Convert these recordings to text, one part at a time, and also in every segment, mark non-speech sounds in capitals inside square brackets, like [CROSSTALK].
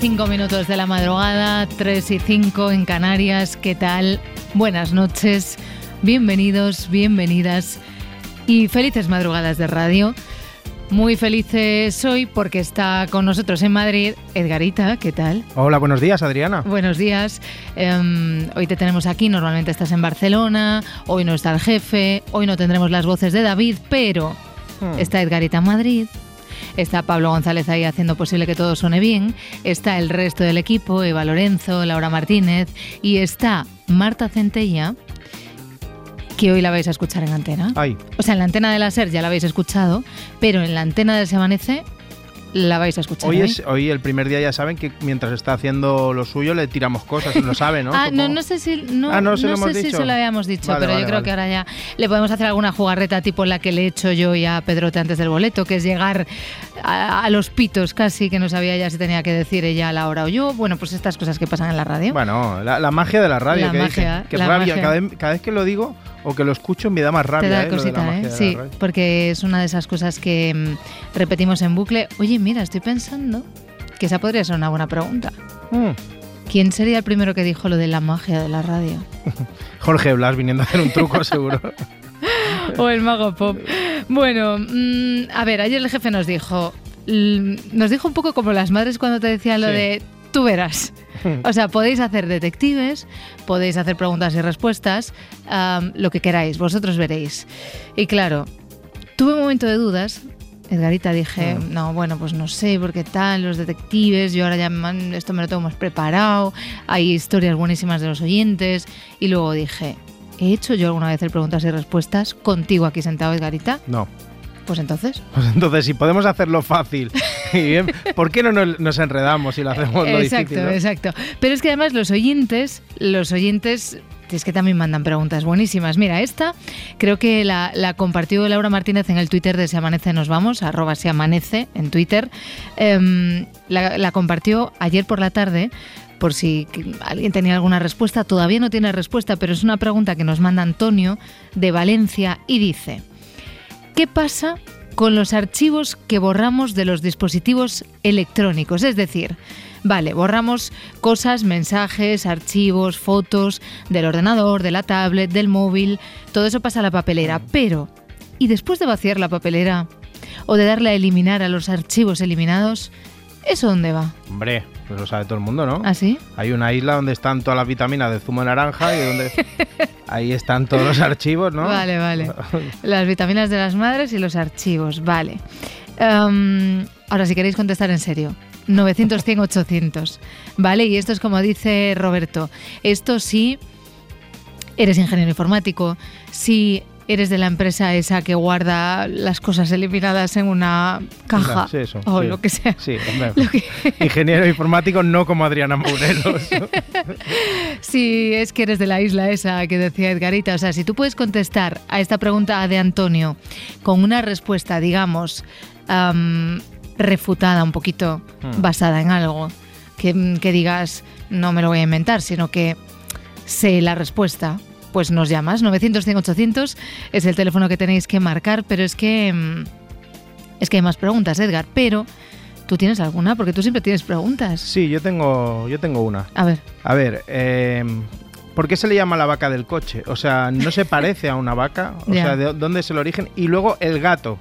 Cinco minutos de la madrugada, tres y cinco en Canarias. ¿Qué tal? Buenas noches, bienvenidos, bienvenidas y felices madrugadas de radio. Muy felices hoy porque está con nosotros en Madrid Edgarita, ¿qué tal? Hola, buenos días, Adriana. Buenos días. Em, hoy te tenemos aquí, normalmente estás en Barcelona, hoy no está el jefe, hoy no tendremos las voces de David, pero Hmm. está Edgarita en Madrid. Está Pablo González ahí haciendo posible que todo suene bien. Está el resto del equipo, Eva Lorenzo, Laura Martínez. Y está Marta Centella, que hoy la vais a escuchar en antena. Ay, O sea, en la antena de la SER ya la habéis escuchado, pero en la antena de Se Amanece la vais a escuchar. hoy hoy. es hoy el primer día ya saben que mientras está haciendo lo suyo le tiramos cosas, lo sabe, ¿no? Ah, no, no sé si no, Ah, no se lo sé si se lo habíamos dicho, Vale, pero vale, yo creo vale. que ahora ya le podemos hacer alguna jugarreta tipo la que le he hecho yo y a Pedrote antes del boleto, que es llegar a, a los pitos casi, que no sabía ya si tenía que decir ella a la hora o yo. Bueno, pues estas cosas que pasan en la radio. Bueno, la, la magia de la radio, La que magia, dicen. Qué la rabia, magia. Cada vez que lo digo o que lo escucho me da más rabia, Te da ¿eh? lo de la cosita, ¿eh? de la Sí, radio. porque es una de esas cosas que mm, repetimos en bucle. Oye, mira, estoy pensando que esa podría ser una buena pregunta. Mm. ¿Quién sería el primero que dijo lo de la magia de la radio? [LAUGHS] Jorge Blas viniendo a hacer un truco, seguro. [LAUGHS] o el mago pop. Bueno, mm, a ver, ayer el jefe nos dijo, nos dijo un poco como las madres cuando te decían lo Sí. de tú verás. [LAUGHS] O sea, podéis hacer detectives, podéis hacer preguntas y respuestas, lo que queráis, vosotros veréis. Y claro, tuve un momento de dudas. Edgarita dije, Mm. no, bueno, pues no sé, porque tal, los detectives, yo ahora ya me- esto me lo tengo más preparado, hay historias buenísimas de los oyentes. Y luego dije, ¿he hecho yo alguna vez el preguntas y respuestas contigo aquí sentado, Edgarita? No. Pues entonces. [LAUGHS] Pues entonces, si podemos hacerlo fácil ¿por qué no nos, enredamos y lo hacemos lo exacto, difícil? ¿no? exacto. Pero es que además los oyentes, los oyentes es que también mandan preguntas buenísimas. Mira, esta creo que la, la compartió Laura Martínez en el Twitter de Se Amanece Nos Vamos, arroba Se Amanece en Twitter. Em, la, la compartió ayer por la tarde por si alguien tenía alguna respuesta. Todavía no tiene respuesta, pero es una pregunta que nos manda Antonio de Valencia y dice, ¿qué pasa con los archivos que borramos de los dispositivos electrónicos? Es decir, vale, borramos cosas, mensajes, archivos, fotos del ordenador, de la tablet, del móvil, todo eso pasa a la papelera, pero ¿y después de vaciar la papelera o de darle a eliminar a los archivos eliminados? ¿Eso dónde va? Hombre, pues lo sabe todo el mundo, ¿no? ¿Así? Hay una isla donde están todas las vitaminas del zumo de naranja y donde [LAUGHS] ahí están todos los archivos, ¿no? Vale, vale. [LAUGHS] Las vitaminas de las madres y los archivos, vale. Em, ahora, si queréis contestar en serio. 900, 100, 800. Vale, y esto es como dice Roberto. Esto sí eres ingeniero informático, si eres de la empresa esa que guarda las cosas eliminadas en una caja Sí, eso, o sí. lo que sea. Sí, hombre. [LAUGHS] Lo que- [LAUGHS] Ingeniero informático no como Adriana Morelos. [LAUGHS] Si es que eres de la isla esa que decía Edgarita, o sea, si tú puedes contestar a esta pregunta de Antonio con una respuesta, digamos, am, refutada un poquito, Hmm. basada en algo, que, que digas, no me lo voy a inventar, sino que sé la respuesta, pues nos llamas. 900 100 800 es el teléfono que tenéis que marcar, pero es que, mm, es que hay más preguntas, Edgar, pero... ¿Tú tienes alguna? Porque tú siempre tienes preguntas. Sí, yo tengo, yo tengo una. A ver. A ver, eh, ¿por qué se le llama la vaca del coche? O sea, ¿no se [LAUGHS] parece a una vaca? O sea, ¿de dónde es el origen? Y luego el gato.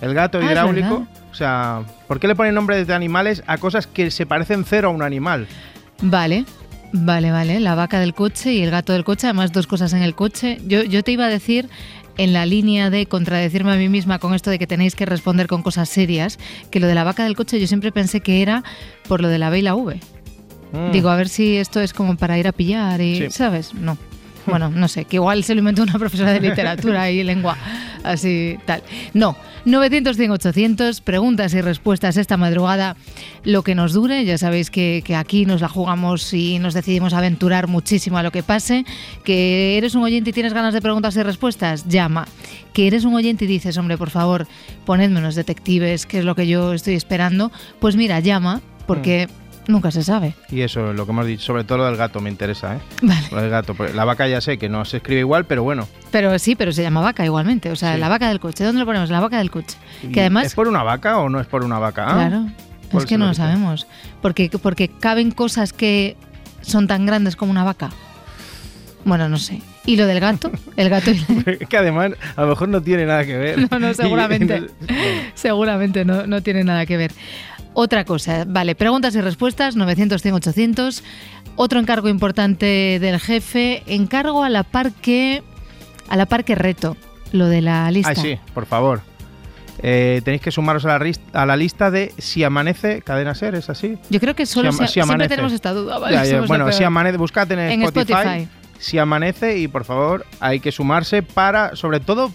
El gato Ah, hidráulico. O sea, ¿por qué le ponen nombres de animales a cosas que se parecen cero a un animal? Vale, vale, vale. La vaca del coche y el gato del coche, además dos cosas en el coche. Yo, yo te iba a decir, en la línea de contradecirme a mí misma con esto de que tenéis que responder con cosas serias, que lo de la vaca del coche yo siempre pensé que era por lo de la B y la V. Mm. Digo, a ver si esto es como para ir a pillar y, Sí. ¿sabes? No. Bueno, no sé, que igual se lo inventó una profesora de literatura y lengua, así tal. No, 900, 100, 800, preguntas y respuestas esta madrugada, lo que nos dure. Ya sabéis que, aquí nos la jugamos y nos decidimos aventurar muchísimo a lo que pase. Que eres un oyente y tienes ganas de preguntas y respuestas, llama. Que eres un oyente y dices, hombre, por favor, ponedme unos detectives, que es lo que yo estoy esperando. Pues mira, llama, porque... Mm. Nunca se sabe. Y eso, lo que hemos dicho, sobre todo lo del gato me interesa, ¿eh? Vale. Lo del gato. Pues La vaca ya sé que no se escribe igual, pero bueno. Pero sí, pero se llama vaca igualmente. O sea, Sí. la vaca del coche. ¿Dónde lo ponemos? La vaca del coche. ¿Y Que además... ¿Es por una vaca o no es por una vaca? Ah, Claro. Es que no lo sabemos. Porque, porque caben cosas que son tan grandes como una vaca. Bueno, no sé. ¿Y lo del gato? El gato y la- [LAUGHS] que además a lo mejor no tiene nada que ver. No, no, [LAUGHS] seguramente. no- Seguramente no, no tiene nada que ver. Otra cosa, vale, preguntas y respuestas, 900, 100, 800. Otro encargo importante del jefe, encargo a la par que, a la par que reto, lo de la lista. Ay, sí, por favor. Eh, tenéis que sumaros a la, ris- a la lista de si amanece, cadena ser, ¿es así? Yo creo que solo Si si siempre tenemos esta duda, ¿vale? Ya, ya, bueno, si amanece, buscad en, En Spotify, Spotify. Si amanece y por favor hay que sumarse para, sobre todo,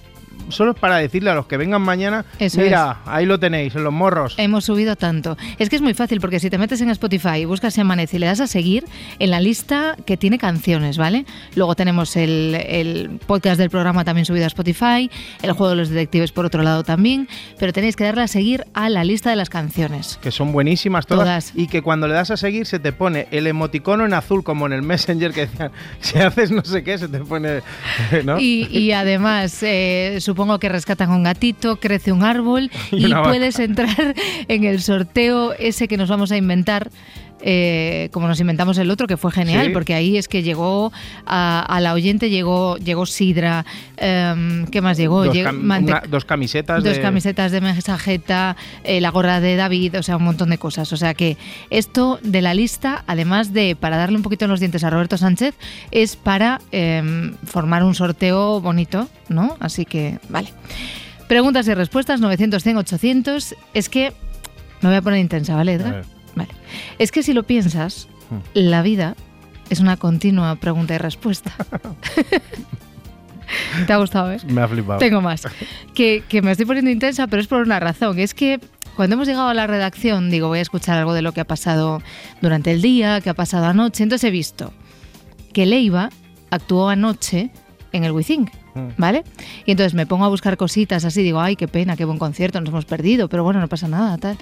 solo para decirle a los que vengan mañana, Eso mira, ahí lo tenéis, en los morros. Hemos subido tanto. Es que es muy fácil porque si te metes en Spotify y buscas Si Amanece y le das a seguir en la lista que tiene canciones, ¿vale? Luego tenemos el, el podcast del programa también subido a Spotify, el juego de los detectives por otro lado también, pero tenéis que darle a seguir a la lista de las canciones. que son buenísimas todas, Todas. y que cuando le das a seguir se te pone el emoticono en azul como en el Messenger que decían, si haces no sé qué se te pone, [LAUGHS] ¿no? Y, y además, eh, supongo que rescatan un gatito, crece un árbol [LAUGHS] Y y, puedes entrar en el sorteo ese que nos vamos a inventar. Eh, como nos inventamos el otro, que fue genial, Sí. porque ahí es que llegó a, a la oyente, llegó, llegó Sidra, em, ¿qué más llegó? dos, Llegó cam- Mante- una- dos camisetas dos de- camisetas de mensajeta, eh, la gorra de David, o sea, un montón de cosas. O sea que esto de la lista, además de para darle un poquito en los dientes a Roberto Sánchez, es para em, formar un sorteo bonito, ¿no? Así que, vale. Preguntas y respuestas, 900, 100, 800. Es que me voy a poner intensa, ¿vale, Edgar? Vale. Es que si lo piensas, Hmm. la vida es una continua pregunta y respuesta. [LAUGHS] ¿Te ha gustado, eh? Me ha flipado. Tengo más. Que, que me estoy poniendo intensa, pero es por una razón. Es que cuando hemos llegado a la redacción, digo, voy a escuchar algo de lo que ha pasado durante el día, que ha pasado anoche. Entonces he visto que Leiva actuó anoche en el Mm. ¿Vale? Y entonces me pongo a buscar cositas así, digo, ay, qué pena, qué buen concierto, nos hemos perdido, pero bueno, no pasa nada, tal.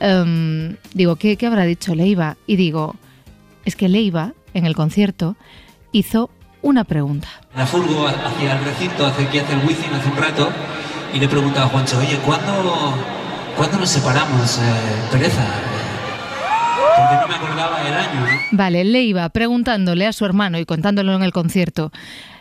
Em, digo, ¿qué, ¿qué habrá dicho Leiva? Y digo, es que Leiva, en el concierto, hizo una pregunta. La furgo hacia el recinto, hacia aquí, hacia el Wizzing hace un rato, y le preguntaba a Juancho, oye, ¿cuándo, ¿cuándo nos separamos, eh, Pereza? Porque no me acordaba el año, ¿no? Vale, Leiva preguntándole a su hermano y contándolo en el concierto,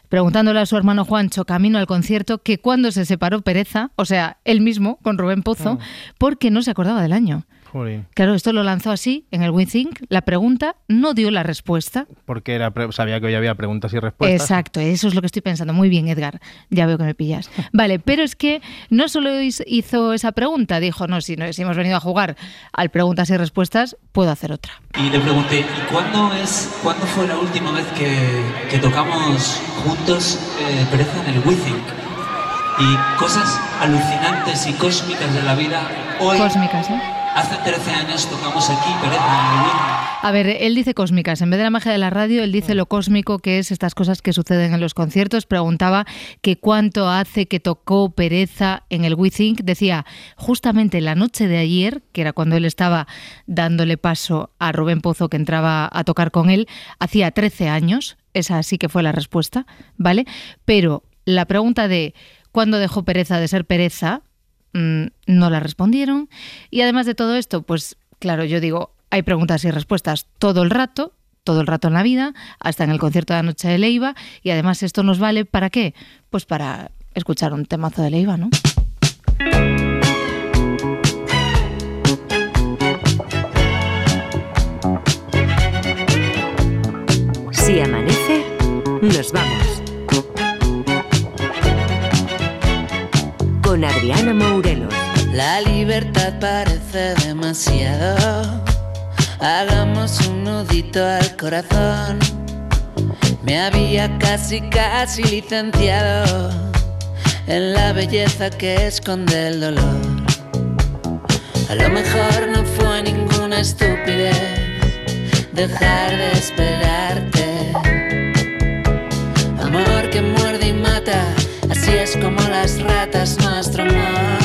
preguntándole a su hermano Juancho, camino al concierto, que cuando se separó Pereza, o sea, él mismo, con Rubén Pozo, porque no se acordaba del año. Jolín, Claro, esto lo lanzó así, en el WeThink, la pregunta no dio la respuesta. porque era pre- sabía que hoy había preguntas y respuestas. Exacto, eso es lo que estoy pensando. Muy bien, Edgar, ya veo que me pillas. [LAUGHS] Vale, pero es que no solo hizo esa pregunta, dijo, no, si, no, si hemos venido a jugar al preguntas y respuestas, puedo hacer otra. Y le pregunté, ¿y cuándo, es, cuándo fue la última vez que, que tocamos juntos eh, Pereza en el Wizzing? Y cosas alucinantes y cósmicas de la vida. Hoy, Cósmicas, ¿eh? Hace 13 años, tocamos aquí Wizzing. A ver, él dice cósmicas. En vez de la magia de la radio, él dice lo cósmico que es estas cosas que suceden en los conciertos. Preguntaba que cuánto hace que tocó Pereza en el We Think. Decía, justamente la noche de ayer, que era cuando él estaba dándole paso a Rubén Pozo que entraba a tocar con él, hacía 13 años. Esa sí que fue la respuesta, ¿vale? Pero la pregunta de cuándo dejó Pereza de ser Pereza, mm, no la respondieron. Y además de todo esto, pues claro, yo digo, hay preguntas y respuestas todo el rato, todo el rato en la vida, hasta en el concierto de la noche de Leiva, y además esto nos vale para qué? Pues para escuchar un temazo de Leiva, ¿no? Si amanece, nos vamos. Con Adriana Mourelos. La libertad parece demasiado. Hagamos un nudito al corazón. Me había casi, casi licenciado en la belleza que esconde el dolor. A lo mejor no fue ninguna estupidez dejar de esperarte. Las ratas nuestro amor.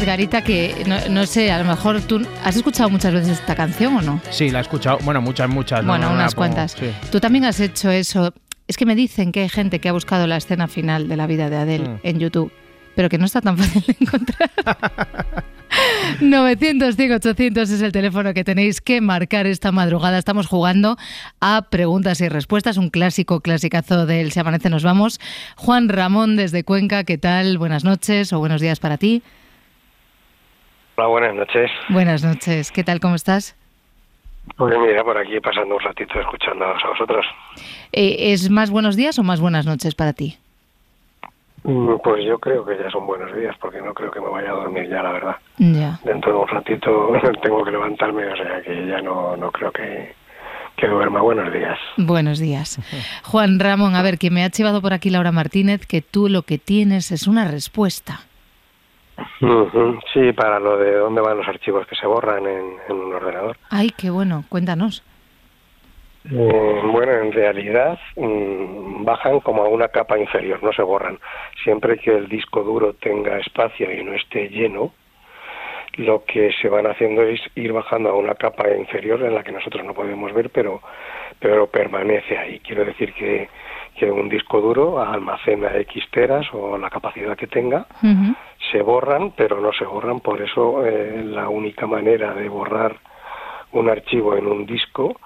Estaba pensando, Edgarita, que no, no sé, a lo mejor tú has escuchado muchas veces esta canción o no. Sí, la he escuchado. Bueno, muchas, muchas. no, bueno, no unas cuantas. sí. Tú también has hecho eso. Es que me dicen que hay gente que ha buscado la escena final de la vida de Adele Mm. en YouTube, pero que no está tan [LAUGHS] fácil de encontrar. 900 100 800 es el teléfono que tenéis que marcar esta madrugada. Estamos jugando a preguntas y respuestas, un clásico, clasicazo del Se Amanece Nos Vamos. Juan Ramón desde Cuenca, ¿qué tal? Buenas noches o buenos días para ti. Hola, buenas noches. Buenas noches, ¿qué tal? ¿Cómo estás? Pues mira, por aquí pasando un ratito escuchándoos a vosotros. Eh, ¿Es más buenos días o más buenas noches para ti? Mm, Pues yo creo que ya son buenos días, porque no creo que me vaya a dormir ya, la verdad. Ya. Dentro de un ratito [LAUGHS] tengo que levantarme, o sea que ya no, no creo que, que duerma. Buenos días. Buenos días. [LAUGHS] Juan Ramón, a ver, que me ha chivado por aquí Laura Martínez que tú lo que tienes es una respuesta. Sí, para lo de dónde van los archivos que se borran en, en un ordenador. Ay, qué bueno, cuéntanos. Eh, bueno, en realidad mm, bajan como a una capa inferior, no se borran. Siempre que el disco duro tenga espacio y no esté lleno, lo que se van haciendo es ir bajando a una capa inferior en la que nosotros no podemos ver, pero, pero permanece ahí. Quiero decir que, que un disco duro almacena X teras o la capacidad que tenga, se borran, pero no se borran. Por eso eh, la única manera de borrar un archivo en un disco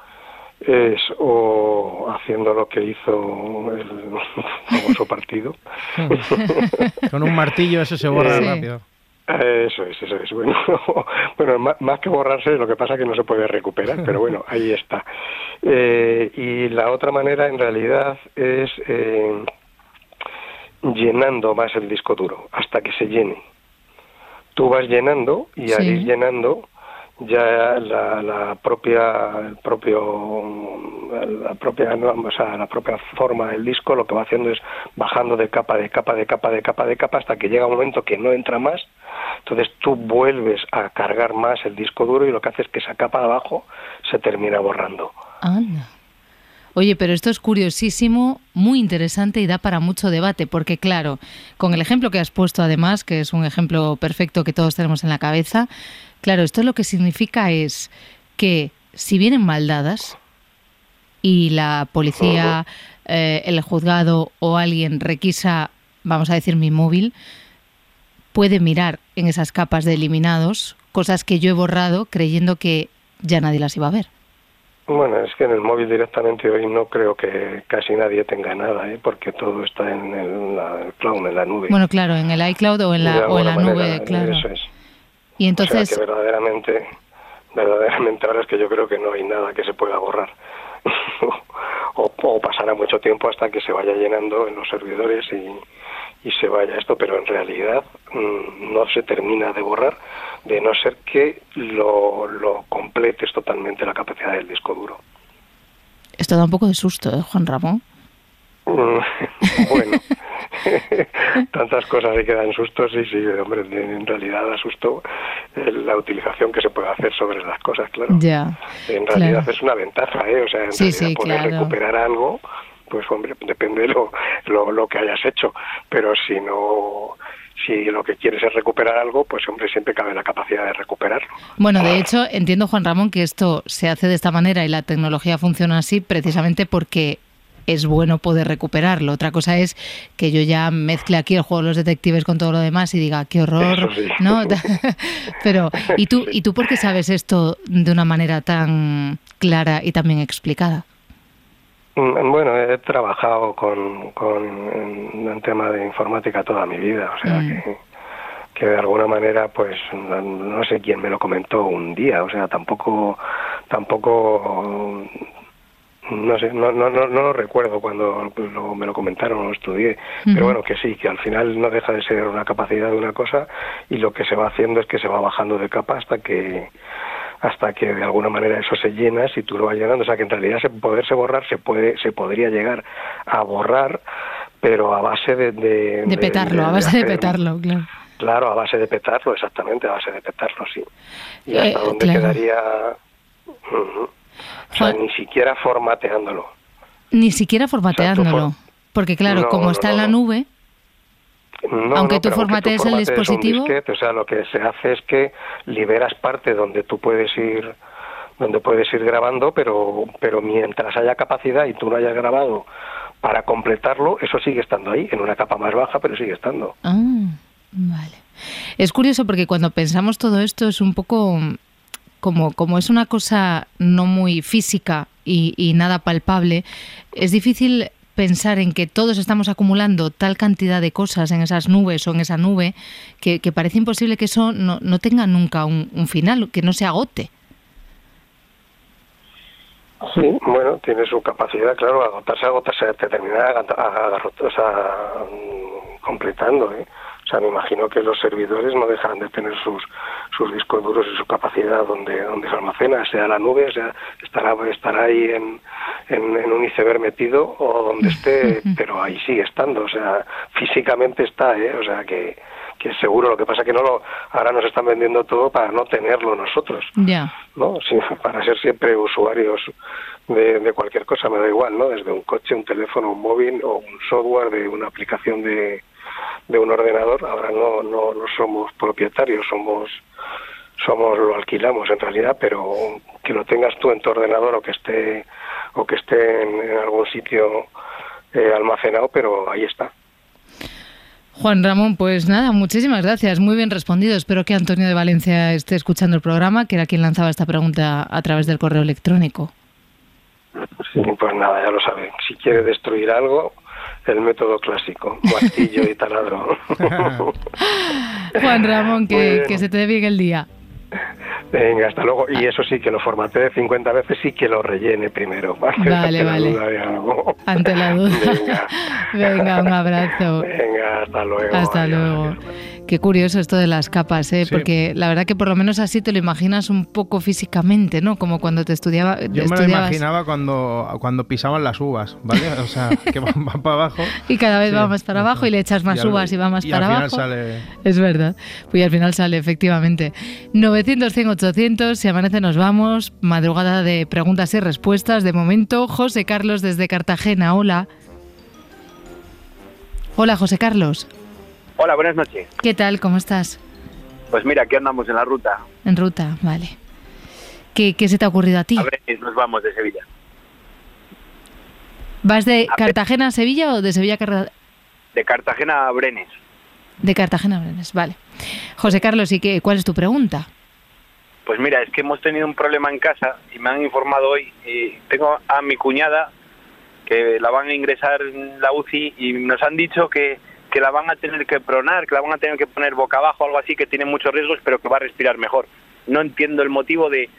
es o haciendo lo que hizo el [LAUGHS] famoso partido [LAUGHS] Con un martillo eso se borra Sí. rápido. Eso es, eso es. [LAUGHS] Bueno, bueno más, que borrarse, lo que pasa es que no se puede recuperar, pero bueno, ahí está. Eh, y la otra manera, en realidad, es eh, llenando más el disco duro, hasta que se llene. Tú vas llenando y al ir llenando, ya la, la propia el propio la propia o sea, la propia forma del disco lo que va haciendo es bajando de capa de capa de capa de capa de capa hasta que llega un momento que no entra más. Entonces tú vuelves a cargar más el disco duro y lo que hace es que esa capa de abajo se termina borrando Anda. Oye, pero esto es curiosísimo, muy interesante y da para mucho debate, porque claro, con el ejemplo que has puesto además, que es un ejemplo perfecto que todos tenemos en la cabeza, Claro, esto lo que significa es que si vienen mal dadas y la policía, eh, el juzgado o alguien requisa, vamos a decir, mi móvil, puede mirar en esas capas de eliminados cosas que yo he borrado creyendo que ya nadie las iba a ver. Bueno, es que en el móvil directamente hoy no creo que casi nadie tenga nada, ¿eh? porque todo está en el, cloud, en la nube. Bueno, claro, en el iCloud o en la, o en la nube, claro. Eso es. Y entonces... O que verdaderamente, verdaderamente ahora es que yo creo que no hay nada que se pueda borrar. [LAUGHS] o, o, pasará mucho tiempo hasta que se vaya llenando en los servidores y, y se vaya esto, pero en realidad mm, no se termina de borrar, de no ser que lo, lo completes totalmente la capacidad del disco duro. Esto da un poco de susto, ¿eh, Juan Ramón? Mm, [LAUGHS] bueno, [LAUGHS] tantas cosas que dan sustos y sí, hombre, en realidad da susto la utilización que se puede hacer sobre las cosas, claro. Ya, en realidad es una ventaja, ¿eh? O sea, en sí, realidad poder recuperar algo, pues hombre, depende de lo, lo, lo que hayas hecho, pero si no si lo que quieres es recuperar algo, pues hombre, siempre cabe la capacidad de recuperarlo. Bueno, de hecho, entiendo, Juan Ramón, que esto se hace de esta manera y la tecnología funciona así precisamente porque es bueno poder recuperarlo. Otra cosa es que yo ya mezcle aquí el juego de los detectives con todo lo demás y diga, qué horror, ¿no? [LAUGHS] Pero, ¿y tú, ¿y tú por qué sabes esto de una manera tan clara y también explicada? Mm, bueno, he trabajado con, con en, tema de informática toda mi vida, o sea mm. que, que de alguna manera, pues no sé quién me lo comentó un día, o sea, tampoco tampoco no sé, no, no, no, lo recuerdo cuando me lo comentaron o lo estudié, pero bueno, que sí, que al final no deja de ser una capacidad de una cosa y lo que se va haciendo es que se va bajando de capa hasta que hasta que de alguna manera eso se llena, si tú lo vas llenando, o sea que en realidad se, poderse borrar se puede se podría llegar a borrar, pero a base de... De, petarlo, a base de, petarlo, claro. Claro, a base de petarlo, exactamente, a base de petarlo, sí. Y hasta eh, donde quedaría ni siquiera formateándolo. Ni siquiera formateándolo. porque claro, como está en la nube, aunque tú formatees el dispositivo... o sea, lo que se hace es que liberas parte donde tú puedes ir donde puedes ir grabando, pero pero mientras haya capacidad y tú no hayas grabado para completarlo, eso sigue estando ahí, en una capa más baja, pero sigue estando. Ah, vale. Es curioso porque cuando pensamos todo esto es un poco como, como es una cosa no muy física y, nada palpable, es difícil pensar en que todos estamos acumulando tal cantidad de cosas en esas nubes o en esa nube que, parece imposible que eso no, no tenga nunca un, final, que no se agote. Sí, bueno, tiene su capacidad, claro, agotarse, agotarse, terminar completando. ¿eh? O sea, me imagino que los servidores no dejarán de tener sus, sus discos duros y su capacidad donde, donde se almacena, sea la nube, sea estará, estará ahí en, en, un iceberg metido o donde esté, [LAUGHS] pero ahí sigue estando, o sea, físicamente está, ¿eh? o sea, que, que seguro, lo que pasa que no lo, ahora nos están vendiendo todo para no tenerlo nosotros, ya ¿no? Sí, para ser siempre usuarios de, de, cualquier cosa, me da igual, ¿no? Desde un coche, un teléfono, un móvil o un software de una aplicación de, de un ordenador, ahora no, no, no somos propietarios, somos somos lo alquilamos en realidad, pero que lo tengas tú en tu ordenador o que esté o que esté en, algún sitio eh, almacenado, pero ahí está. Juan Ramón, pues nada, muchísimas gracias, muy bien respondido. Espero que Antonio de Valencia esté escuchando el programa, que era quien lanzaba esta pregunta a través del correo electrónico. Sí, pues nada, ya lo saben. Si quiere destruir algo, el método clásico, martillo y [LAUGHS] taladro. Juan Ramón, que, que se te dé bien el día. Venga, hasta luego. Y eso sí, que lo formatee 50 veces y que lo rellene primero. Vale, vale. Ante la duda. Venga. [LAUGHS] Venga, un abrazo. Venga, hasta luego. Hasta luego. Qué curioso esto de las capas, ¿eh? porque la verdad que por lo menos así te lo imaginas un poco físicamente, ¿no? Como cuando te estudiaba. Yo me lo imaginaba cuando, cuando pisaban las uvas, ¿vale? O sea, [LAUGHS] que van, para abajo. Y cada vez va más para abajo y le echas más uvas y va más para abajo. Sale... Es verdad. Pues al final sale, efectivamente. 900, 100, 800, si amanece nos vamos. Madrugada de preguntas y respuestas. De momento, José Carlos desde Cartagena. Hola. Hola, José Carlos. Hola, buenas noches. ¿Qué tal? ¿Cómo estás? Pues mira, aquí andamos en la ruta. En ruta, vale. ¿Qué, qué se te ha ocurrido a ti? A ver, nos vamos de Sevilla. ¿Vas de Cartagena a Sevilla o de Sevilla a Cartagena? De Cartagena a Brenes. De Cartagena a Brenes, vale. José Carlos, ¿y qué, cuál es tu pregunta? Pues mira, es que hemos tenido un problema en casa y me han informado hoy. Y tengo a mi cuñada que la van a ingresar en la UCI y nos han dicho que que la van a tener que pronar, que la van a tener que poner boca abajo, algo así, que tiene muchos riesgos, pero que va a respirar mejor. No entiendo el motivo de,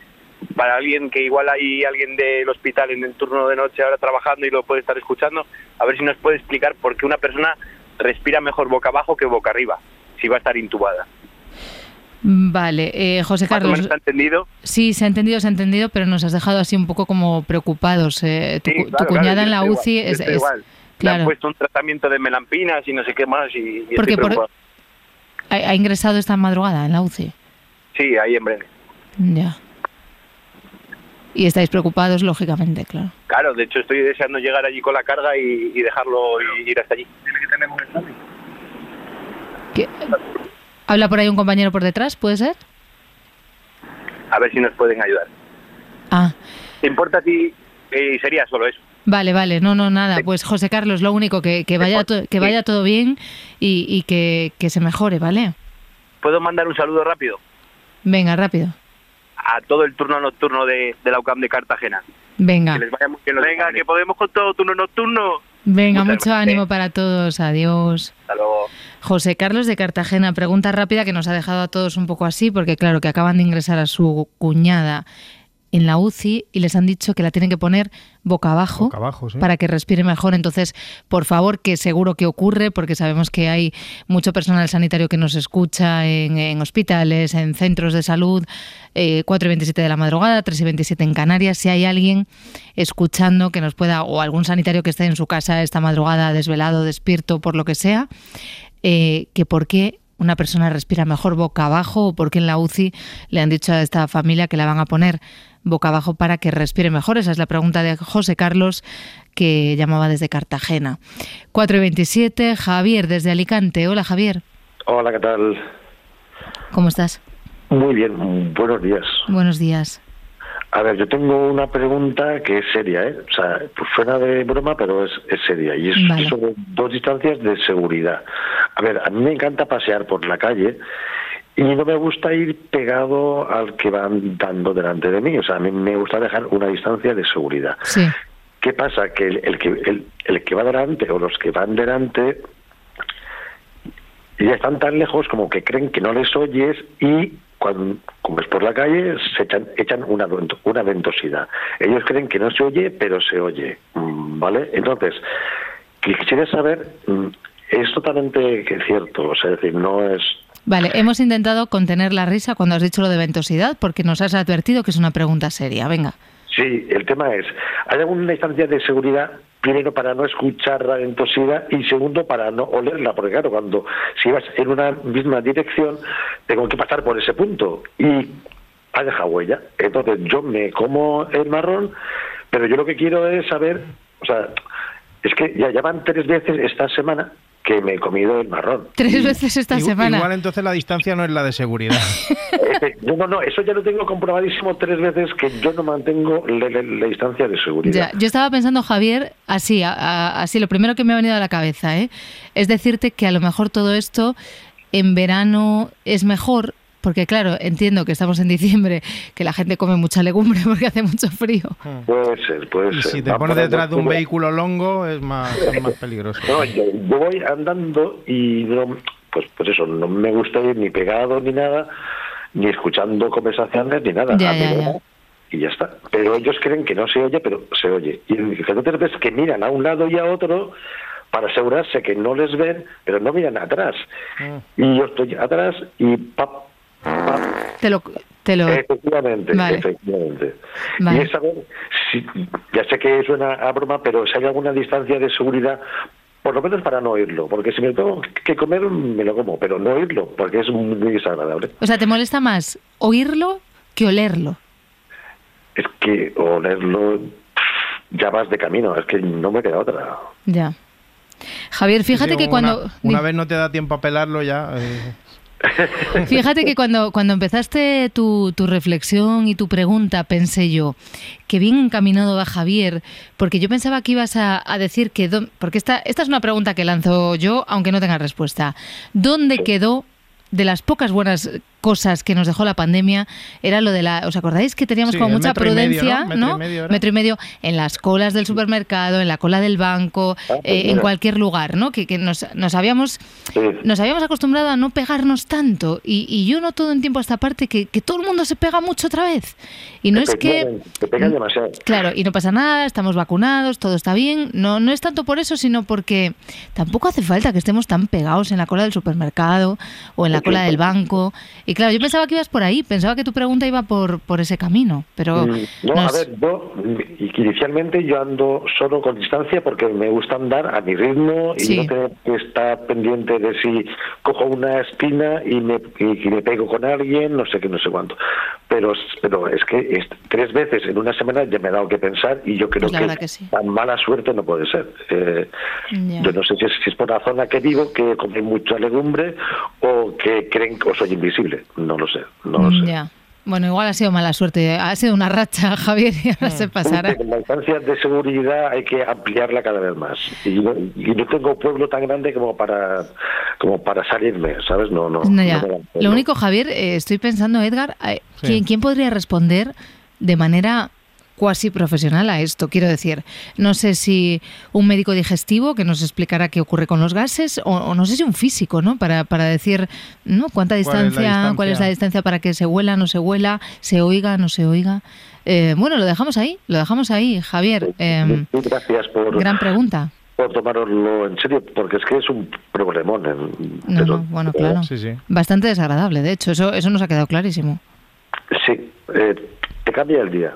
para alguien que igual hay alguien del hospital en el turno de noche ahora trabajando y lo puede estar escuchando, a ver si nos puede explicar por qué una persona respira mejor boca abajo que boca arriba, si va a estar intubada. Vale, eh, José Carlos. ¿Se ha entendido? Sí, se ha entendido, se ha entendido, pero nos has dejado así un poco como preocupados. Eh, tu, cuñada en la UCI es, le han puesto un tratamiento de melampinas y no sé qué más. Y, Porque ¿Ha, ingresado esta madrugada en la UCI? Sí, ahí en breve. Ya. Y estáis preocupados, lógicamente, claro. Claro, de hecho estoy deseando llegar allí con la carga y, dejarlo ir hasta allí. ¿Qué? ¿Habla por ahí un compañero por detrás, puede ser? A ver si nos pueden ayudar. Ah. ¿Te importa si eh, sería solo eso? Vale, vale, no, no, nada. Pues José Carlos, lo único, que, que vaya, que vaya todo bien y, y que, que, se mejore, ¿vale? ¿Puedo mandar un saludo rápido? Venga, rápido. A todo el turno nocturno de, de la UCAM de Cartagena. Venga. Que les vaya muy bien Venga, que podemos con todo turno nocturno. Venga, mucho ánimo para todos. Adiós. Hasta luego. José Carlos de Cartagena, pregunta rápida que nos ha dejado a todos un poco así, porque claro, que acaban de ingresar a su cuñada en la UCI y les han dicho que la tienen que poner boca abajo, para que respire mejor. Entonces, por favor, que seguro que ocurre, porque sabemos que hay mucho personal sanitario que nos escucha en, hospitales, en centros de salud, eh, 4 y 27 de la madrugada, 3 y 27 en Canarias. Si hay alguien escuchando que nos pueda, o algún sanitario que esté en su casa esta madrugada desvelado, despierto, por lo que sea, eh, que por qué una persona respira mejor boca abajo o por qué en la UCI le han dicho a esta familia que la van a poner boca abajo para que respire mejor? Esa es la pregunta de José Carlos que llamaba desde Cartagena. 4 y 27, Javier desde Alicante. Hola Javier. Hola, ¿qué tal? ¿Cómo estás? Muy bien, buenos días. Buenos días. A ver, yo tengo una pregunta que es seria, ¿eh? O sea, pues suena de broma, pero es, es seria. Y es sobre dos distancias de seguridad. A ver, a mí me encanta pasear por la calle y no me gusta ir pegado al que van dando delante de mí. O sea, a mí me gusta dejar una distancia de seguridad. Sí. ¿Qué pasa? Que el, que, el, el, que va delante o los que van delante ya están tan lejos como que creen que no les oyes y cuando como es por la calle se echan, echan una, una ventosidad. Ellos creen que no se oye, pero se oye. Mm, ¿Vale? Entonces, quisiera saber, mm, es totalmente cierto, o sea, es decir, no es Vale, hemos intentado contener la risa cuando has dicho lo de ventosidad porque nos has advertido que es una pregunta seria. Venga. Sí, el tema es, ¿hay alguna instancia de seguridad primero para no escuchar la ventosidad y segundo para no olerla, porque claro, cuando si vas en una misma dirección tengo que pasar por ese punto y ha dejado huella. Entonces yo me como el marrón, pero yo lo que quiero es saber, o sea, es que ya, ya van tres veces esta semana que me he comido el marrón. Tres veces esta semana. Igual entonces la distancia no es la de seguridad. Eh, no, no, no, eso ya lo tengo comprobadísimo tres veces que yo no mantengo la, distancia de seguridad. yo estaba pensando, Javier, así, así, lo primero que me ha venido a la cabeza, ¿eh? es decirte que a lo mejor todo esto en verano es mejor Porque claro, entiendo que estamos en diciembre, que la gente come mucha legumbre [LAUGHS] porque hace mucho frío. Puede ser, puede Y ser. si te Va pones detrás de un vehículo longo es más, [LAUGHS] es más peligroso. No, yo, yo voy andando y no, pues, pues eso, no me gusta ir ni pegado ni nada, ni escuchando conversaciones ni nada. Ya, A mi ya, ya. Y ya está. Pero ellos creen que no se oye, pero se oye. Y entonces ves que miran a un lado y a otro para asegurarse que no les ven, pero no miran atrás. Y yo estoy atrás y Te lo... Te lo... Efectivamente, Vale. efectivamente. Vale. Y es saber, si, ya sé que suena a broma, pero si hay alguna distancia de seguridad, por lo menos para no oírlo, porque si me tengo que comer, me lo como, pero no oírlo, porque es muy desagradable. O sea, ¿te molesta más oírlo que olerlo? Es que olerlo ya vas de camino, es que no me queda otra. Ya. Javier, fíjate Sí, que una- cuando... Una, vez no te da tiempo a pelarlo ya. eh, [LAUGHS] Fíjate que cuando, cuando empezaste tu, tu reflexión y tu pregunta, pensé yo, que bien encaminado va Javier, porque yo pensaba que ibas a, a decir que... Porque esta, esta es una pregunta que lanzo yo, aunque no tenga respuesta. ¿Dónde quedó de las pocas buenas cosas que nos dejó la pandemia era lo de la, ¿os acordáis que teníamos Sí, como mucha metro y medio, prudencia, ¿no? Metro y medio era. Metro y medio en las colas del supermercado, en la cola del banco, Ah, pues eh, en cualquier lugar, ¿no? Que, que nos, nos habíamos Sí. nos habíamos acostumbrado a no pegarnos tanto y, y yo noto en tiempo a esta parte que, que todo el mundo se pega mucho otra vez. Y no es que... Te pegan demasiado. Claro, y no pasa nada, estamos vacunados, todo está bien. No, no es tanto por eso, sino porque tampoco hace falta que estemos tan pegados en la cola del supermercado o en la cola del banco. Y claro, yo pensaba que ibas por ahí, pensaba que tu pregunta iba por, por ese camino, pero... Mm, No, a ver, yo inicialmente yo ando solo con distancia porque me gusta andar a mi ritmo y Sí. no tener que estar pendiente de si cojo una espina y me, y, y me pego con alguien, no sé qué, no sé cuánto. Pero, pero es que es- tres veces en una semana ya me he dado que pensar y yo creo que verdad que sí. tan mala suerte no puede ser. Eh. Yo no sé si es, si es por la zona que vivo, que come mucha legumbre o que creen que soy invisible. No lo sé, no lo sé. Ya. Bueno, igual ha sido mala suerte, ha sido una racha, [LAUGHS] Javier, y ahora se pasará. La instancia de seguridad hay que ampliarla cada vez más. Y no, y no tengo pueblo tan grande como para como para salirme, ¿sabes? No, no. No, ya. no me da pena. Lo único, Javier, eh, estoy pensando, Edgar, eh, Sí. ¿quién, quién podría responder de manera cuasi profesional a esto? Quiero decir, no sé si un médico digestivo que nos explicará qué ocurre con los gases, o, o no sé si un físico, ¿no? Para, para decir, ¿no? ¿Cuánta ¿Cuál es la distancia, cuál es la distancia? para que se huela, no se huela, se oiga, no se oiga? Eh, bueno, lo dejamos ahí, lo dejamos ahí, Javier. eh, Gracias por, gran pregunta. por tomároslo en serio, porque es que es un problemón. en- No, pero- no, bueno, claro. Sí, sí. Bastante desagradable, de hecho, eso, eso nos ha quedado clarísimo. Sí, eh, te cambia el día.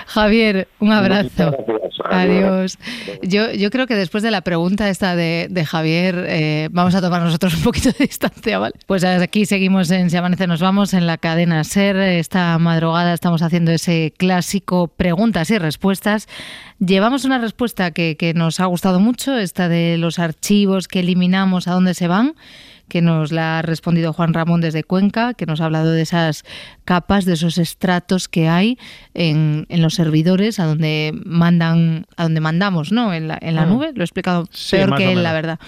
Javier, un abrazo. Adiós. Yo, yo creo que después de la pregunta esta de, de Javier, eh, vamos a tomar nosotros un poquito de [LAUGHS] distancia, ¿vale? Pues aquí seguimos en Si Amanece Nos Vamos, en la cadena SER. Esta madrugada estamos haciendo ese clásico preguntas y respuestas. Llevamos una respuesta que, que nos ha gustado mucho, esta de los archivos que eliminamos, a dónde se van que nos la ha respondido Juan Ramón desde Cuenca, que nos ha hablado de esas capas, de esos estratos que hay en, en los servidores, a donde mandan, a donde mandamos, ¿no? En la, en la Mm. nube. Lo he explicado Sí, peor que él, la verdad.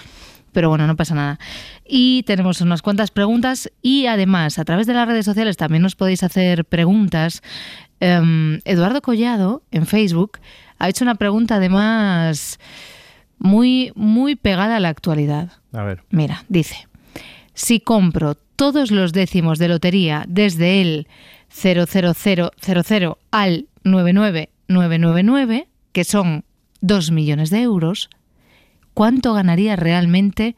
Pero bueno, no pasa nada. Y tenemos unas cuantas preguntas y además a través de las redes sociales también nos podéis hacer preguntas. Em, Eduardo Collado en Facebook ha hecho una pregunta además muy, muy pegada a la actualidad. A ver. Mira, dice, si compro todos los décimos de lotería desde el 00000 al 99999, que son 2 millones de euros, ¿cuánto ganaría realmente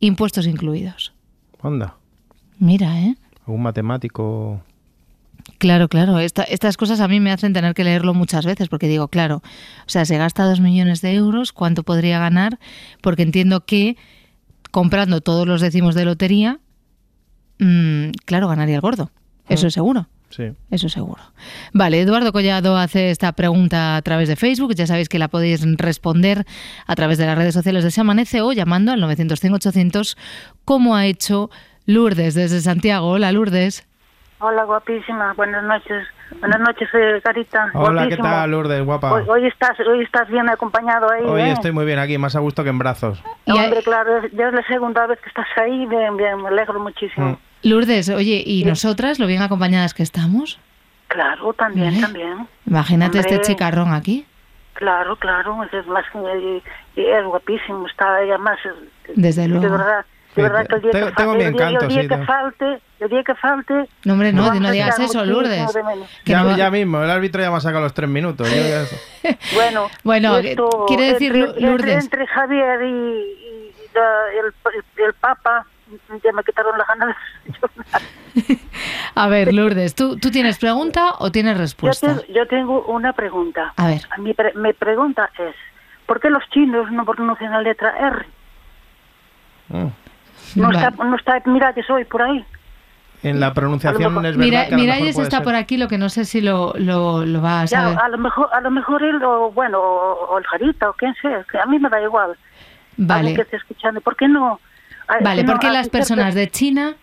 impuestos incluidos? Onda. Mira, ¿eh? Un matemático. Claro, claro. Esta- estas cosas a mí me hacen tener que leerlo muchas veces porque digo, claro, o sea, se gasta dos millones de euros, ¿cuánto podría ganar? Porque entiendo que comprando todos los décimos de lotería, mm, claro, ganaría el gordo. Eso es seguro. Sí. Eso seguro. Vale, Eduardo Collado hace esta pregunta a través de Facebook. Ya sabéis que la podéis responder a través de las redes sociales de Se Amanece o llamando al 905-800, como ha hecho Lourdes desde Santiago. Hola, Lourdes. Hola, guapísima. Buenas noches. Buenas noches, eh, Carita. Hola, ¿qué tal, Lourdes? Guapa. Hoy, hoy estás, hoy estás bien acompañado ahí. Hoy ¿eh? estoy muy bien aquí, más a gusto que en brazos. Hombre, claro, ya es la segunda vez que estás ahí. Bien, bien, me alegro muchísimo. Mm. Lourdes, oye, ¿y nosotras, lo bien acompañadas que estamos? Claro, también, ¿Eh? también. Imagínate Hombre. este chicarrón aquí, Claro, claro. Es más, eh, es guapísimo. Está ahí, además. eh, desde De luego. verdad. De Sí, verdad que el día tengo- que tengo falte, mi el día, encanto, el día sí, que falte, el día que falte. No, hombre, no, no digas eso, Lourdes. de. Que Ya, no ya mismo, el árbitro ya me ha sacado los tres minutos. yo ya- [LAUGHS] Bueno, Bueno, esto, quiere decir, entre, Lourdes. Entre, entre Javier y, y la- el, el, el Papa, ya me quitaron las ganas. [LAUGHS] A ver, Lourdes, ¿tú, ¿tú tienes pregunta o tienes Yo, respuesta? te- yo tengo una pregunta. A ver. Mi, pre- mi pregunta es, ¿por qué los chinos no pronuncian la letra R? Mm. No, Vale. está, no está Miralles hoy por ahí. En la pronunciación es verdad Mira, que a lo mejor Miralles está ser. por aquí, lo que no sé si lo, lo, lo va a Ya, saber. a lo mejor, a lo mejor él o bueno, o, o el Jarita o quien sea, que a mí me da igual. Vale. que esté escuchando, ¿por qué no? Vale, no- ¿por qué a- las personas de China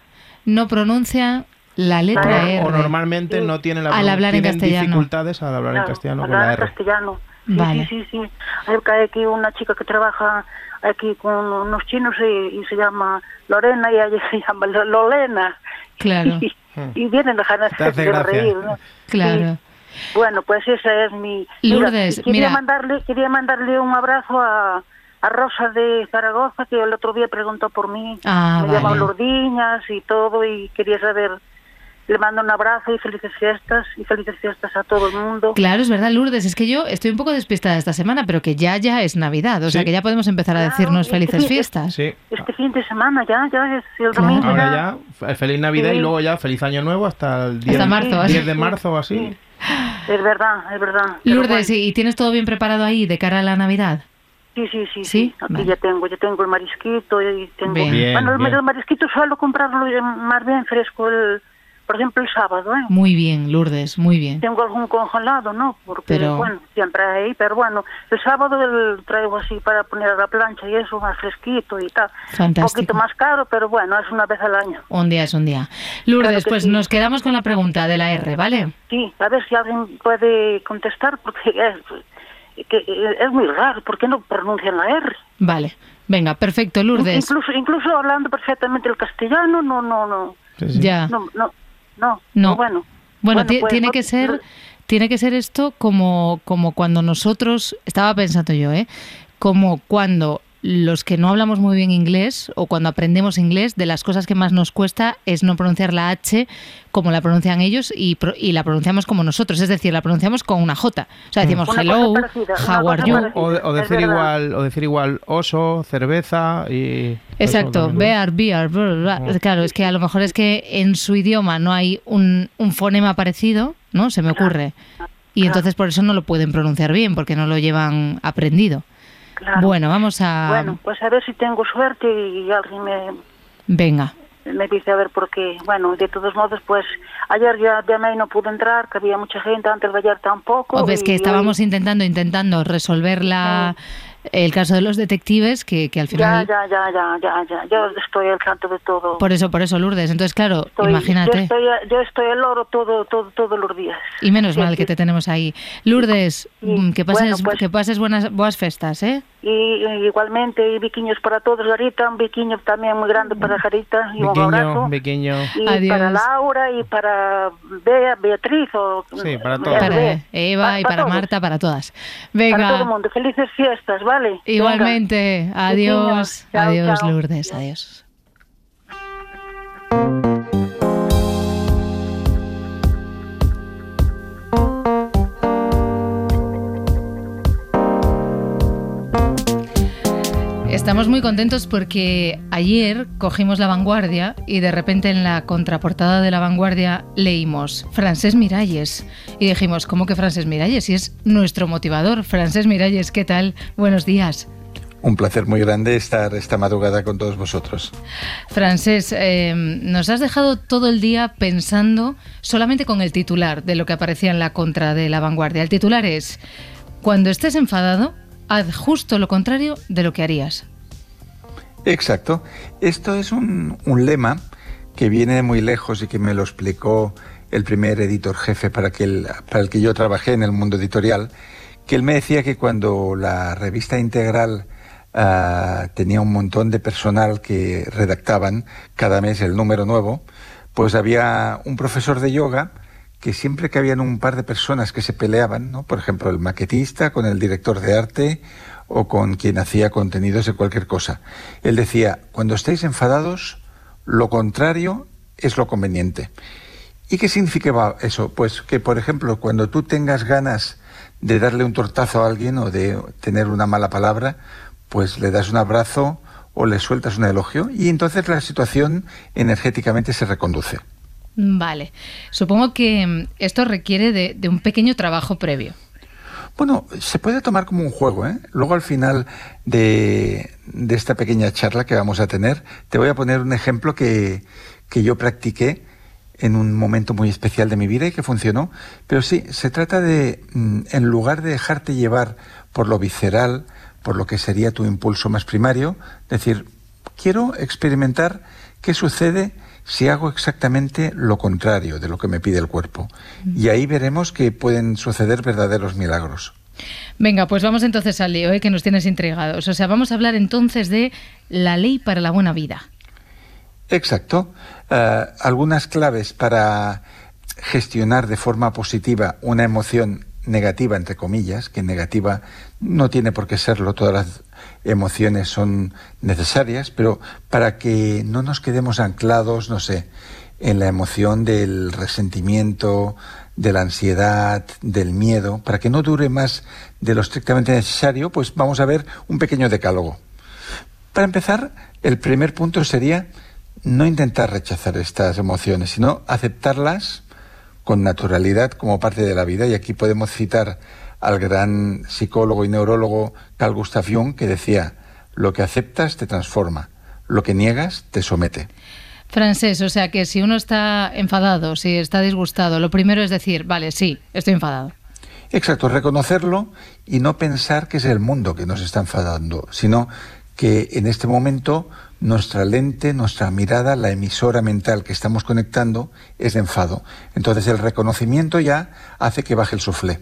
no pronuncian la letra O- R? O normalmente no tienen, la, Al hablar en tienen castellano. dificultades al hablar en Claro, castellano con hablar la en R. castellano. Sí, Vale. sí, sí, sí. Hay aquí una chica que trabaja aquí con unos chinos y, y se llama Lorena y ella [LAUGHS] se llama Lo- Lolena. Claro. [LAUGHS] Y, y vienen hace de reír, ¿no? Claro. Bueno, pues esa es mi... Lourdes, quería mira. mandarle quería mandarle un abrazo a, a Rosa de Zaragoza, que el otro día preguntó por mí. Ah, Me vale. Lourdiñas y todo, y quería saber... Le mando un abrazo y felices fiestas, y felices fiestas a todo el mundo. Claro, es verdad, Lourdes. Es que yo estoy un poco despistada esta semana, pero que ya ya es Navidad. O sea, que ya podemos empezar a decirnos es que felices fiestas. Sí. Este fin de semana ya, ya es el Claro. domingo. Ahora ya. feliz Navidad Sí. y luego ya feliz Año Nuevo hasta el 10, Hasta marzo, 10 ¿eh? de marzo o así. Es verdad, es verdad. Lourdes, bueno, ¿y tienes todo bien preparado ahí de cara a la Navidad? Sí, sí, sí, ¿Sí? Aquí Vale. ya tengo, ya tengo el marisquito y tengo... Bien. Bueno, el, bien. el marisquito suelo comprarlo más bien fresco, el, por ejemplo, el sábado, ¿eh? Muy bien, Lourdes, muy bien. Tengo algún congelado, ¿no? Porque, Pero- bueno, siempre hay ahí, pero bueno, el sábado el traigo así para poner a la plancha y eso, más fresquito y tal. Un Fantástico. poquito más caro, pero bueno, es una vez al año. Un día es un día. Lourdes, Claro pues sí. nos quedamos con la pregunta de la R, ¿vale? Sí, a ver si alguien puede contestar, porque [LAUGHS] es, que es muy raro, ¿por qué no pronuncian la R? Vale. Venga, perfecto, Lourdes. Incluso, incluso hablando perfectamente el castellano, no, no, no, Sí, sí. Ya. no, no, no, No. bueno. Bueno, pues, tiene no- que ser no- tiene que ser esto como como cuando nosotros estaba pensando yo, ¿eh? Como cuando los que no hablamos muy bien inglés o cuando aprendemos inglés, de las cosas que más nos cuesta es no pronunciar la H como la pronuncian ellos y, pro- y la pronunciamos como nosotros, es decir, la pronunciamos con una J. O sea, decimos Una hello, parecida, how are you. O, decir igual, o decir igual oso, cerveza y. Exacto, bear, beer, bla, bla, bla. Claro, es que a lo mejor es que en su idioma no hay un, un fonema parecido, ¿no? Se me ocurre. Y entonces por eso no lo pueden pronunciar bien, porque no lo llevan aprendido. Claro. Bueno, vamos a... Bueno, pues a ver si tengo suerte y alguien me, Venga. me dice a ver por qué. Bueno, de todos modos, pues ayer ya llamé y no pude entrar, que había mucha gente, antes de ayer tampoco. O ves que estábamos intentando, intentando resolver la, el caso de los detectives, que, que al Ya, final... ya, ya, ya, ya, ya, yo estoy al tanto de todo. Por eso, por eso, Lourdes. Entonces, claro, Estoy- Yo imagínate. estoy, yo estoy al loro todo, todo, todos los días. Y menos Sí, mal sí. que te tenemos ahí. Lourdes, mm, que pases, Bueno, pues- que pases buenas, buenas festas, ¿eh? Y, y igualmente, y biquiños para todos, Garita, un biquiño también muy grande para Garita, y un abrazo. Pequeño, pequeño. Y Adiós. para Laura y para Bea, Beatriz o Sí, para todos. Para. Eva y Pa- para todos. Marta, para todas. Para todo el Venga, mundo. Felices fiestas, ¿vale? igualmente. Venga. Adiós. Chao, Adiós, chao. Lourdes. Adiós. Estamos muy contentos porque ayer cogimos la vanguardia y de repente en la contraportada de la vanguardia leímos Francés Miralles y dijimos, ¿cómo que Francés Miralles? Y es nuestro motivador. Francés Miralles, ¿qué tal? Buenos días. Un placer muy grande estar esta madrugada con todos vosotros. Francés, eh, nos has dejado todo el día pensando solamente con el titular de lo que aparecía en la contra de la vanguardia. El titular es, cuando estés enfadado, haz justo lo contrario de lo que harías. Exacto. Esto es un, un lema que viene de muy lejos y que me lo explicó el primer editor jefe para, que el, para el que yo trabajé en el mundo editorial, que él me decía que cuando la revista integral ah, tenía un montón de personal que redactaban cada mes el número nuevo, pues había un profesor de yoga que siempre que habían un par de personas que se peleaban, ¿no? por ejemplo el maquetista con el director de arte o con quien hacía contenidos de cualquier cosa, él decía, cuando estéis enfadados, lo contrario es lo conveniente. ¿Y qué significaba eso? Pues que, por ejemplo, cuando tú tengas ganas de darle un tortazo a alguien o de tener una mala palabra, pues le das un abrazo o le sueltas un elogio y entonces la situación energéticamente se reconduce. Vale. Supongo que esto requiere de, un pequeño trabajo previo. Bueno, se puede tomar como un juego. ¿eh? Luego al final de, de, esta pequeña charla que vamos a tener, te voy a poner un ejemplo que, que yo practiqué en un momento muy especial de mi vida y que funcionó. Pero sí, se trata de, mm, en lugar de dejarte llevar por lo visceral, por lo que sería tu impulso más primario, decir, quiero experimentar qué sucede si hago exactamente lo contrario de lo que me pide el cuerpo. Y ahí veremos que pueden suceder verdaderos milagros. Venga, pues vamos entonces al lío, ¿eh? que nos tienes intrigados. O sea, vamos a hablar entonces de la ley para la buena vida. Exacto. Eh, algunas claves para gestionar de forma positiva una emoción negativa, entre comillas, que negativa no tiene por qué serlo, todas las emociones son necesarias, pero para que no nos quedemos anclados, no sé, en la emoción del resentimiento, de la ansiedad, del miedo, para que no dure más de lo estrictamente necesario, pues vamos a ver un pequeño decálogo. Para empezar, el primer punto sería no intentar rechazar estas emociones, sino aceptarlas con naturalidad como parte de la vida. Y aquí podemos citar al gran psicólogo y neurólogo Carl Gustav Jung, que decía, lo que aceptas te transforma, lo que niegas te somete. Francés, o sea que si uno está enfadado, si está disgustado, lo primero es decir, vale, sí, estoy enfadado. Exacto, reconocerlo y no pensar que es el mundo que nos está enfadando, sino que en este momento nuestra lente, nuestra mirada, la emisora mental que estamos conectando es de enfado. Entonces el reconocimiento ya hace que baje el suflé.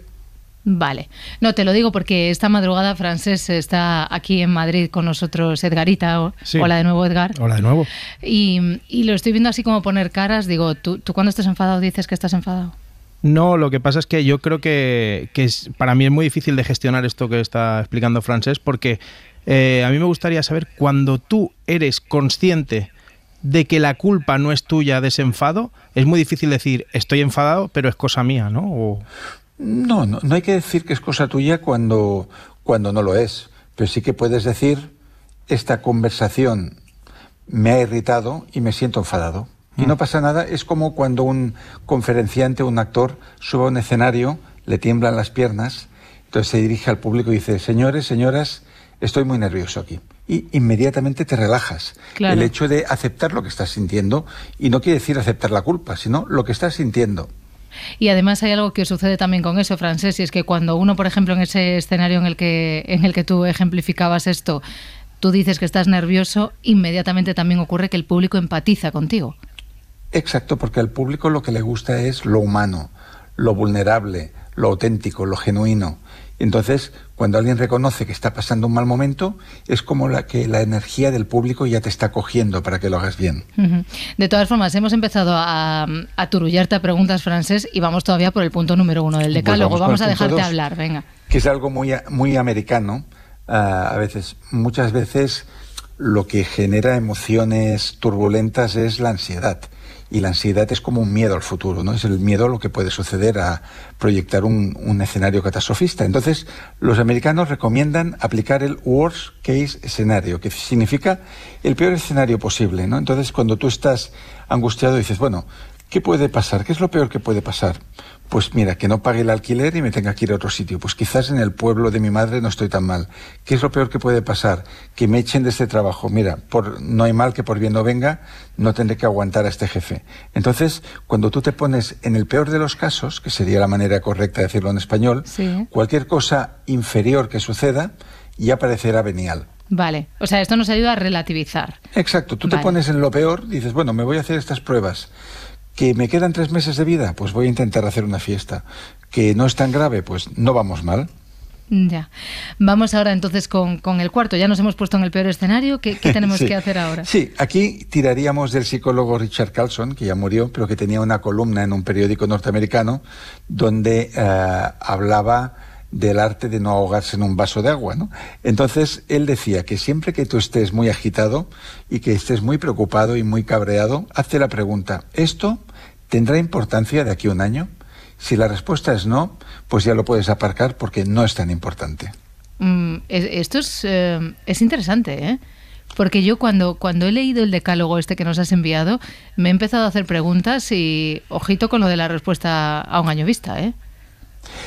Vale. No, te lo digo porque esta madrugada Francés está aquí en Madrid con nosotros, Edgarita. Hola de nuevo, Edgar. Hola de nuevo. Y, lo estoy viendo así como poner caras. Digo, ¿tú, ¿tú cuando estás enfadado dices que estás enfadado? No, lo que pasa es que yo creo que, que es, para mí es muy difícil de gestionar esto que está explicando Francés porque eh, a mí me gustaría saber cuando tú eres consciente de que la culpa no es tuya de ese enfado, es muy difícil decir estoy enfadado, pero es cosa mía, ¿no? No, no, no hay que decir que es cosa tuya cuando, cuando no lo es, pero sí que puedes decir esta conversación me ha irritado y me siento enfadado. Y no mm. pasa nada, es como cuando un conferenciante, un actor, sube a un escenario, le tiemblan las piernas, entonces se dirige al público y dice, señores, señoras, estoy muy nervioso aquí. Y inmediatamente te relajas. El hecho de aceptar lo que estás sintiendo, y no quiere decir aceptar la culpa, sino lo que estás sintiendo. Y además hay algo que sucede también con eso, Francés, y es que cuando uno, por ejemplo, en ese escenario en el que, en el que tú ejemplificabas esto, tú dices que estás nervioso, inmediatamente también ocurre que el público empatiza contigo. Exacto, porque al público lo que le gusta es lo humano, lo vulnerable, lo auténtico, lo genuino. Entonces, cuando alguien reconoce que está pasando un mal momento, es como la que la energía del público ya te está cogiendo para que lo hagas bien. De todas formas, hemos empezado a, a turullarte a preguntas francés y vamos todavía por el punto número uno del pues decálogo. vamos, a dejarte hablar, venga. Que es algo muy, muy americano. Ah, a veces, muchas veces, lo que genera emociones turbulentas es la ansiedad y la ansiedad es como un miedo al futuro, ¿no? Es el miedo a lo que puede suceder a proyectar un, escenario catastrofista. Entonces, los americanos recomiendan aplicar el worst case escenario, que significa el peor escenario posible, ¿no? Entonces, cuando tú estás angustiado dices, bueno, ¿qué puede pasar? ¿Qué es lo peor que puede pasar? Pues mira, que no pague el alquiler y me tenga que ir a otro sitio. Pues quizás en el pueblo de mi madre no estoy tan mal. ¿Qué es lo peor que puede pasar? Que me echen de este trabajo. Mira, por, no hay mal que por bien no venga, no tendré que aguantar a este jefe. Entonces, cuando tú te pones en el peor de los casos, que sería la manera correcta de decirlo en español, cualquier cosa inferior que suceda ya parecerá venial. Vale, o sea, esto nos ayuda a relativizar. Exacto, tú te pones en lo peor, dices, bueno, me voy a hacer estas pruebas. Que me quedan tres meses de vida, pues voy a intentar hacer una fiesta. Que no es tan grave, pues no vamos mal. Ya. Vamos ahora entonces con, el cuarto. Ya nos hemos puesto en el peor escenario. ¿Qué, [LAUGHS] tenemos que hacer ahora? Sí, aquí tiraríamos del psicólogo Richard Carlson, que ya murió, pero que tenía una columna en un periódico norteamericano donde eh, hablaba del arte de no ahogarse en un vaso de agua. ¿no? Entonces, él decía que siempre que tú estés muy agitado y que estés muy preocupado y muy cabreado, hazte la pregunta, ¿esto tendrá importancia de aquí a un año? Si la respuesta es no, pues ya lo puedes aparcar porque no es tan importante. Mm, esto es, eh, es interesante, ¿eh? Porque yo cuando, cuando he leído el decálogo este que nos has enviado, me he empezado a hacer preguntas y ojito con lo de la respuesta a un año vista, ¿eh?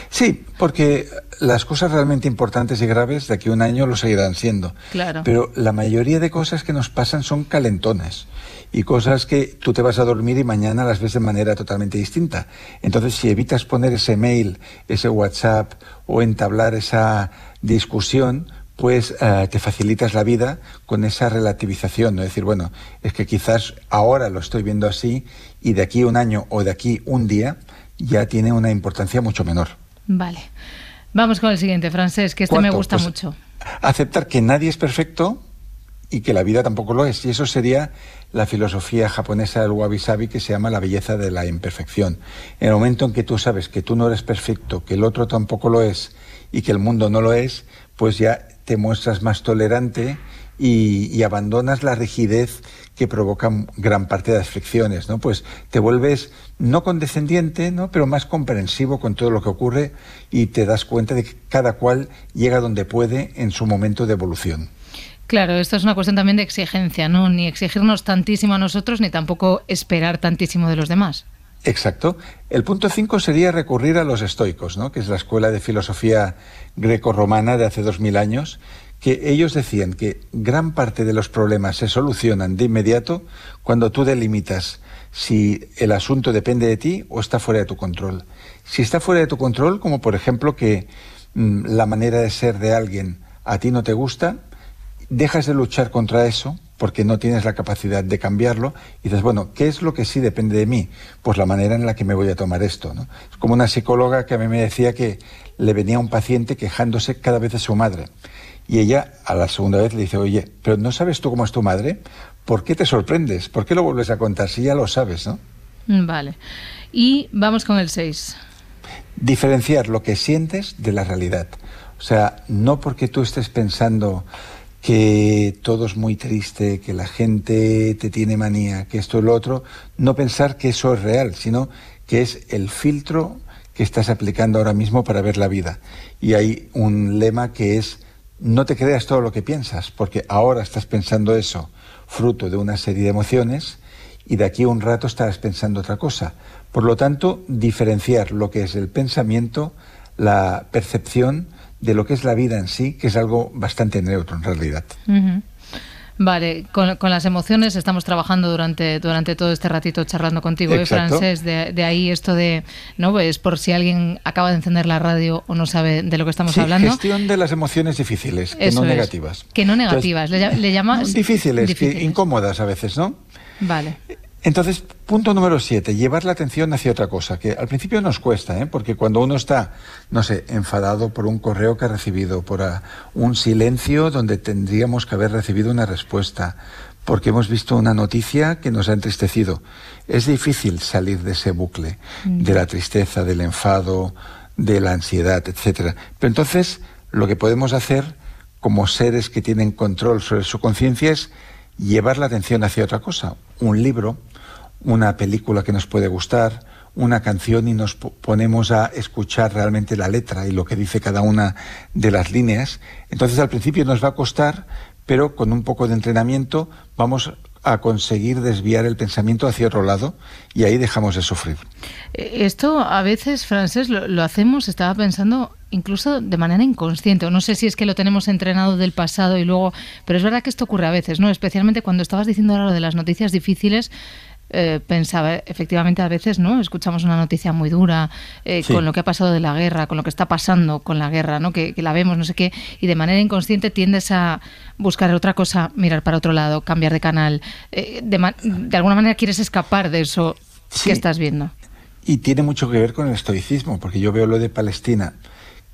Sí, porque las cosas realmente importantes y graves de aquí a un año lo seguirán siendo. Claro. Pero la mayoría de cosas que nos pasan son calentones y cosas que tú te vas a dormir y mañana las ves de manera totalmente distinta. Entonces, si evitas poner ese mail, ese WhatsApp o entablar esa discusión, pues eh, te facilitas la vida con esa relativización, ¿no? decir, bueno, es que quizás ahora lo estoy viendo así y de aquí un año o de aquí un día ya tiene una importancia mucho menor. Vale. Vamos con el siguiente, francés, que este me gusta pues mucho. Aceptar que nadie es perfecto y que la vida tampoco lo es. Y eso sería la filosofía japonesa del wabi-sabi que se llama la belleza de la imperfección. En el momento en que tú sabes que tú no eres perfecto, que el otro tampoco lo es y que el mundo no lo es, pues ya te muestras más tolerante y, y abandonas la rigidez que provocan gran parte de las fricciones, ¿no? Pues te vuelves no condescendiente, ¿no? Pero más comprensivo con todo lo que ocurre y te das cuenta de que cada cual llega donde puede en su momento de evolución. Claro, esto es una cuestión también de exigencia, ¿no? Ni exigirnos tantísimo a nosotros ni tampoco esperar tantísimo de los demás. Exacto. El punto 5 sería recurrir a los estoicos, ¿no? que es la escuela de filosofía greco-romana de hace dos mil años, que ellos decían que gran parte de los problemas se solucionan de inmediato cuando tú delimitas si el asunto depende de ti o está fuera de tu control. Si está fuera de tu control, como por ejemplo que mm, la manera de ser de alguien a ti no te gusta, dejas de luchar contra eso porque no tienes la capacidad de cambiarlo y dices, bueno, ¿qué es lo que sí depende de mí? Pues la manera en la que me voy a tomar esto. ¿no? Es como una psicóloga que a mí me decía que le venía un paciente quejándose cada vez de su madre. Y ella a la segunda vez le dice, oye, pero ¿no sabes tú cómo es tu madre? ¿Por qué te sorprendes? ¿Por qué lo vuelves a contar si ya lo sabes, no? Mm, vale. Y vamos con el 6. Diferenciar lo que sientes de la realidad. O sea, no porque tú estés pensando que todo es muy triste, que la gente te tiene manía, que esto y lo otro, no pensar que eso es real, sino que es el filtro que estás aplicando ahora mismo para ver la vida. Y hay un lema que es no te creas todo lo que piensas, porque ahora estás pensando eso, fruto de una serie de emociones, y de aquí a un rato estarás pensando otra cosa. Por lo tanto, diferenciar lo que es el pensamiento, la percepción, de lo que es la vida en sí, que es algo bastante neutro en realidad. Vale, con, las emociones estamos trabajando durante, durante todo este ratito charlando contigo, ¿eh, francés? De, ahí esto de, ¿no? Pues por si alguien acaba de encender la radio o no sabe de lo que estamos sí, hablando. gestión de las emociones difíciles, que no negativas. Que no negativas, le, llamas... Difíciles, difíciles. incómodas a veces, ¿no? Vale. Entonces, punto número siete, llevar la atención hacia otra cosa, que al principio nos cuesta, ¿eh? porque cuando uno está, no sé, enfadado por un correo que ha recibido, por un silencio donde tendríamos que haber recibido una respuesta, porque hemos visto una noticia que nos ha entristecido, es difícil salir de ese bucle, de la tristeza, del enfado, de la ansiedad, etcétera. Pero entonces, lo que podemos hacer como seres que tienen control sobre su conciencia es llevar la atención hacia otra cosa, un libro, una película que nos puede gustar, una canción y nos ponemos a escuchar realmente la letra y lo que dice cada una de las líneas. Entonces al principio nos va a costar, pero con un poco de entrenamiento vamos a conseguir desviar el pensamiento hacia otro lado y ahí dejamos de sufrir. Eh, esto a veces, Francés, lo, hacemos, estaba pensando, incluso de manera inconsciente, no sé si es que lo tenemos entrenado del pasado y luego, pero es verdad que esto ocurre a veces, ¿no? Especialmente cuando estabas diciendo ahora lo de las noticias difíciles, eh, pensaba, efectivamente a veces, ¿no? Escuchamos una noticia muy dura eh, con lo que ha pasado de la guerra, con lo que está pasando con la guerra, ¿no? Que, la vemos, no sé qué, y de manera inconsciente tiendes a buscar otra cosa, mirar para otro lado, cambiar de canal. de, de, alguna manera quieres escapar de eso que estás viendo. Y tiene mucho que ver con el estoicismo, porque yo veo lo de Palestina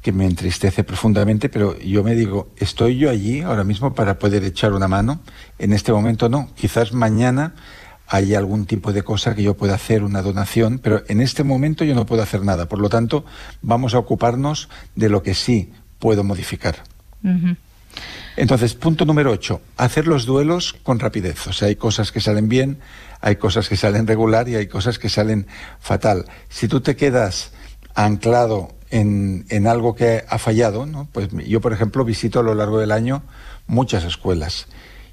que me entristece profundamente, pero yo me digo, ¿estoy yo allí ahora mismo para poder echar una mano? En este momento no. Quizás mañana haya algún tipo de cosa que yo pueda hacer, una donación, pero en este momento yo no puedo hacer nada. Por lo tanto, vamos a ocuparnos de lo que sí puedo modificar. Entonces, punto número 8, hacer los duelos con rapidez. O sea, hay cosas que salen bien, hay cosas que salen regular y hay cosas que salen fatal. Si tú te quedas anclado en, en algo que ha fallado, ¿no? pues yo, por ejemplo, visito a lo largo del año muchas escuelas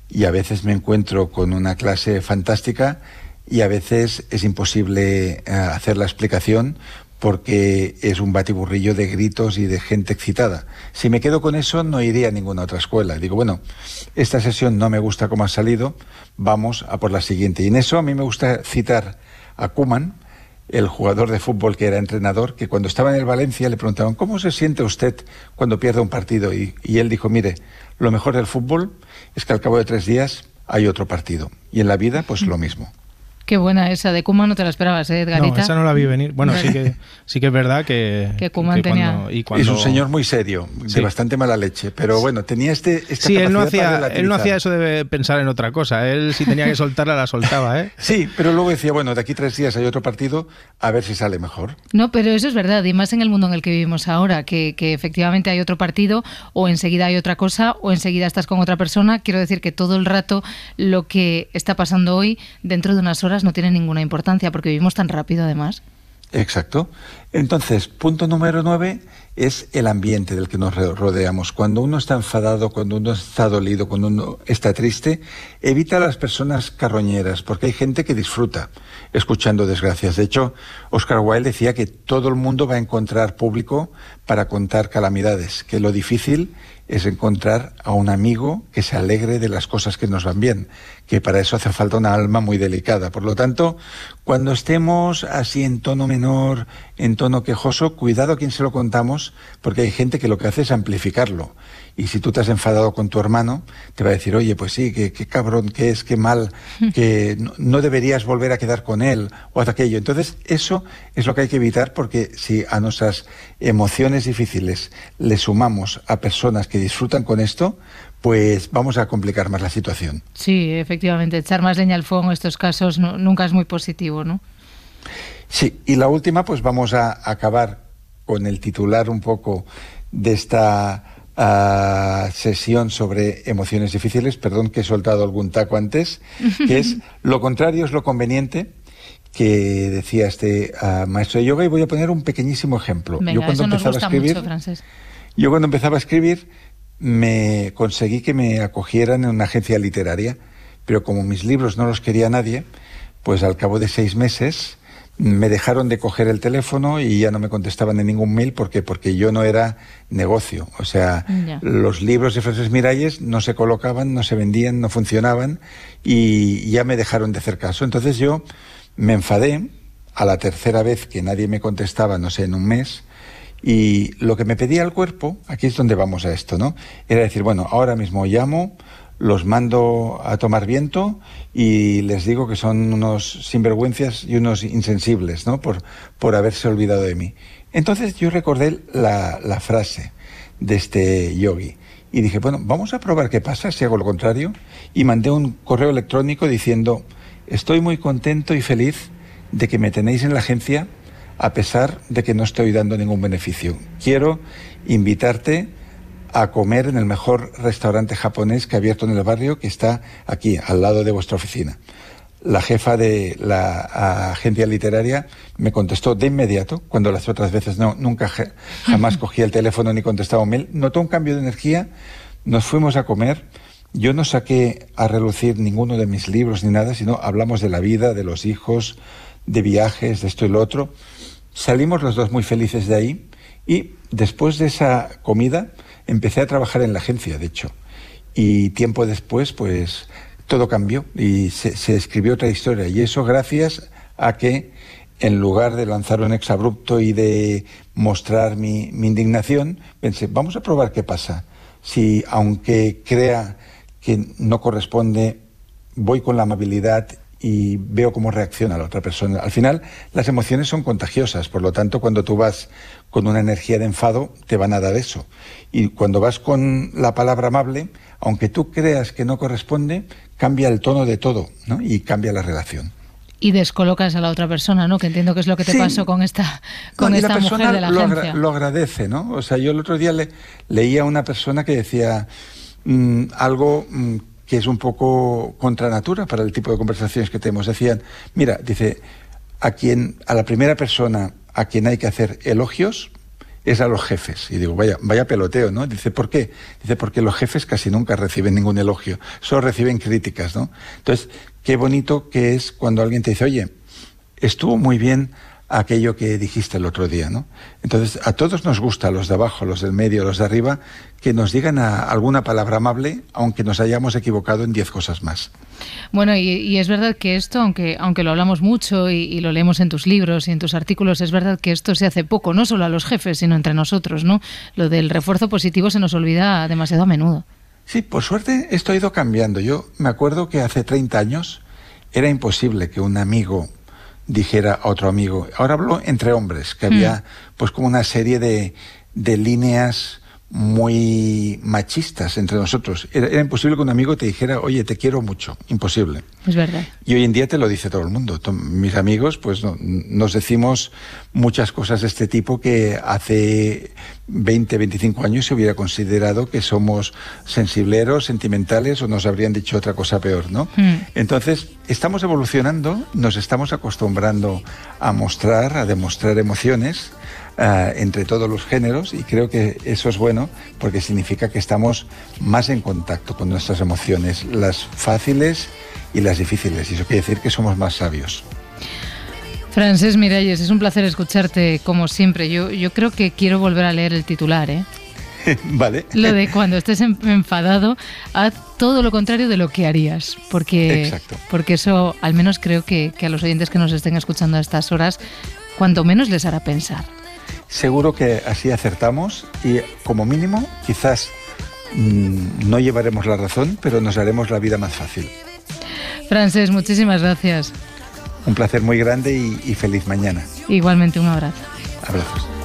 y a veces me encuentro con una clase fantástica y a veces es imposible eh, hacer la explicación porque es un batiburrillo de gritos y de gente excitada. Si me quedo con eso, no iría a ninguna otra escuela. Digo, bueno, esta sesión no me gusta cómo ha salido, vamos a por la siguiente. Y en eso a mí me gusta citar a Kuman, el jugador de fútbol que era entrenador, que cuando estaba en el Valencia le preguntaban, ¿cómo se siente usted cuando pierde un partido? Y, y, él dijo, mire, lo mejor del fútbol es que al cabo de tres días hay otro partido. Y en la vida, pues lo mismo. Qué buena esa de Kuma, no te la esperabas, ¿eh, Edgarita? No, esa no la vi venir. Bueno, sí que, sí que es verdad que... [LAUGHS] Que Kuma tenía... y Es un señor muy serio, de bastante mala leche, pero bueno, tenía este... Esta sí, él no, hacía, él no hacía eso de pensar en otra cosa, él si tenía que soltarla, la soltaba, ¿eh? [LAUGHS] Sí, pero luego decía, bueno, de aquí tres días hay otro partido, a ver si sale mejor. No, pero eso es verdad, y más en el mundo en el que vivimos ahora, que, que efectivamente hay otro partido, o enseguida hay otra cosa, o enseguida estás con otra persona. Quiero decir que todo el rato lo que está pasando hoy, dentro de unas horas, no tiene ninguna importancia porque vivimos tan rápido además. Exacto. Entonces, punto número nueve es el ambiente del que nos rodeamos. Cuando uno está enfadado, cuando uno está dolido, cuando uno está triste, evita a las personas carroñeras, porque hay gente que disfruta escuchando desgracias. De hecho, Oscar Wilde decía que todo el mundo va a encontrar público para contar calamidades, que lo difícil es encontrar a un amigo que se alegre de las cosas que nos van bien, que para eso hace falta una alma muy delicada. Por lo tanto, cuando estemos así en tono menor, en tono quejoso, cuidado a quien se lo contamos, porque hay gente que lo que hace es amplificarlo. Y si tú te has enfadado con tu hermano, te va a decir, oye, pues sí, qué, cabrón que es, qué mal, [LAUGHS] que no, deberías volver a quedar con él o aquello. Entonces, eso es lo que hay que evitar porque si a nuestras emociones difíciles le sumamos a personas que disfrutan con esto, pues vamos a complicar más la situación. Sí, efectivamente, echar más leña al fuego en estos casos nunca es muy positivo, ¿no? Sí, y la última, pues vamos a acabar con el titular un poco de esta sesión sobre emociones difíciles, perdón que he soltado algún taco antes, que es [LAUGHS] lo contrario es lo conveniente que decía este ah, maestro de yoga y voy a poner un pequeñísimo ejemplo. yo cuando empezaba a escribir, yo cuando empezaba a escribir me conseguí que me acogieran en una agencia literaria, pero como mis libros no los quería nadie, pues al cabo de seis meses me dejaron de coger el teléfono y ya no me contestaban en ningún mail. Porque porque yo no era negocio, o sea, los libros de Frances Miralles no se colocaban, no se vendían, no funcionaban y ya me dejaron de hacer caso. Entonces yo me enfadé. A la tercera vez que nadie me contestaba, no sé, en un mes, y lo que me pedía el cuerpo, aquí es donde vamos a esto, ¿no? Era decir, bueno, ahora mismo llamo, los mando a tomar viento y les digo que son unos sinvergüenzas y unos insensibles, ¿no? Por, por haberse olvidado de mí. Entonces yo recordé la, la frase de este yogi y dije, bueno, vamos a probar qué pasa si hago lo contrario. Y mandé un correo electrónico diciendo, estoy muy contento y feliz de que me tenéis en la agencia a pesar de que no estoy dando ningún beneficio. Quiero invitarte a comer en el mejor restaurante japonés que ha abierto en el barrio, que está aquí, al lado de vuestra oficina. La jefa de la agencia literaria me contestó de inmediato, cuando las otras veces no, nunca jamás cogía el teléfono ni contestaba un mail. Notó un cambio de energía, nos fuimos a comer. Yo no saqué a relucir ninguno de mis libros ni nada, sino hablamos de la vida, de los hijos, de viajes, de esto y lo otro. Salimos los dos muy felices de ahí y después de esa comida empecé a trabajar en la agencia, de hecho. Y tiempo después, pues todo cambió y se, escribió otra historia. Y eso gracias a que en lugar de lanzar un exabrupto y de mostrar mi, mi, indignación, pensé, vamos a probar qué pasa. Si, aunque crea que no corresponde, voy con la amabilidad y veo cómo reacciona la otra persona. Al final, las emociones son contagiosas, por lo tanto, cuando tú vas con una energía de enfado, te van a dar eso. Y cuando vas con la palabra amable, aunque tú creas que no corresponde, cambia el tono de todo ¿no? y cambia la relación. Y descolocas a la otra persona, ¿no? Que entiendo que es lo que te pasó con esta, con esta mujer de la lo agencia. lo agradece, ¿no? O sea, yo el otro día le, leía a una persona que decía mm, algo mm, que es un poco contra natura para el tipo de conversaciones que tenemos. Decían, mira, dice, a quien, a la primera persona a quien hay que hacer elogios, es a los jefes. Y digo, vaya, vaya peloteo, ¿no? Dice, ¿por qué? Dice, porque los jefes casi nunca reciben ningún elogio, solo reciben críticas, ¿no? Entonces, qué bonito que es cuando alguien te dice, oye, estuvo muy bien aquello que dijiste el otro día, ¿no? Entonces, a todos nos gusta, los de abajo, los del medio, los de arriba, que nos digan alguna palabra amable, aunque nos hayamos equivocado en diez cosas más. Bueno, y, es verdad que esto, aunque, aunque lo hablamos mucho y, lo leemos en tus libros y en tus artículos, es verdad que esto se hace poco, no solo a los jefes, sino entre nosotros, ¿no? Lo del refuerzo positivo se nos olvida demasiado a menudo. Sí, por suerte esto ha ido cambiando. Yo me acuerdo que hace 30 años era imposible que un amigo dijera a otro amigo. Ahora hablo entre hombres, que había mm. pues como una serie de, de líneas muy machistas entre nosotros. Era, imposible que un amigo te dijera, oye, te quiero mucho. Imposible. Es verdad. Y hoy en día te lo dice todo el mundo. Mis amigos, pues nos decimos muchas cosas de este tipo que hace 20, 25 años se hubiera considerado que somos sensibleros, sentimentales o nos habrían dicho otra cosa peor, ¿no? Hmm. Entonces, estamos evolucionando, nos estamos acostumbrando a mostrar, a demostrar emociones eh, entre todos los géneros y creo que eso es bueno porque significa que estamos más en contacto con nuestras emociones, las fáciles y las difíciles. Y eso quiere decir que somos más sabios. Francés Miralles, es un placer escucharte como siempre. Yo, yo creo que quiero volver a leer el titular, ¿eh? [LAUGHS] vale. Lo de cuando estés enfadado, haz todo lo contrario de lo que harías. Porque, porque eso, al menos creo que, que a los oyentes que nos estén escuchando a estas horas, cuanto menos les hará pensar seguro que así acertamos y como mínimo quizás mm, no llevaremos la razón, pero nos haremos la vida más fácil. Frances, muchísimas gracias. Un placer muy grande y, y feliz mañana. Igualmente, un abrazo. Abrazos.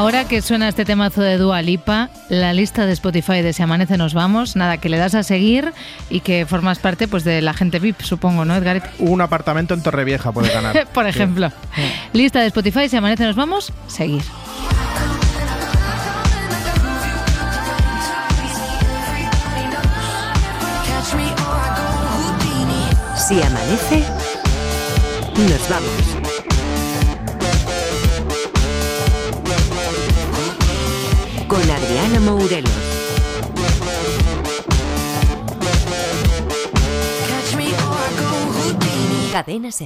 Ahora que suena este temazo de Dua Lipa, la lista de Spotify de Si Amanece Nos Vamos, nada, que le das a seguir y que formas parte pues de la gente VIP, supongo, ¿no, Edgar? Un apartamento en Torrevieja puede ganar. [LAUGHS] Por ejemplo. Lista de Spotify, Si Amanece Nos Vamos, seguir. Si amanece, nos vamos. Adriana Mourelos.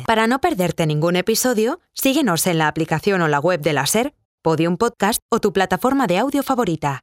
Para no perderte ningún episodio, síguenos en la aplicación o la web de la Ser, Podium Podcast o tu plataforma de audio favorita.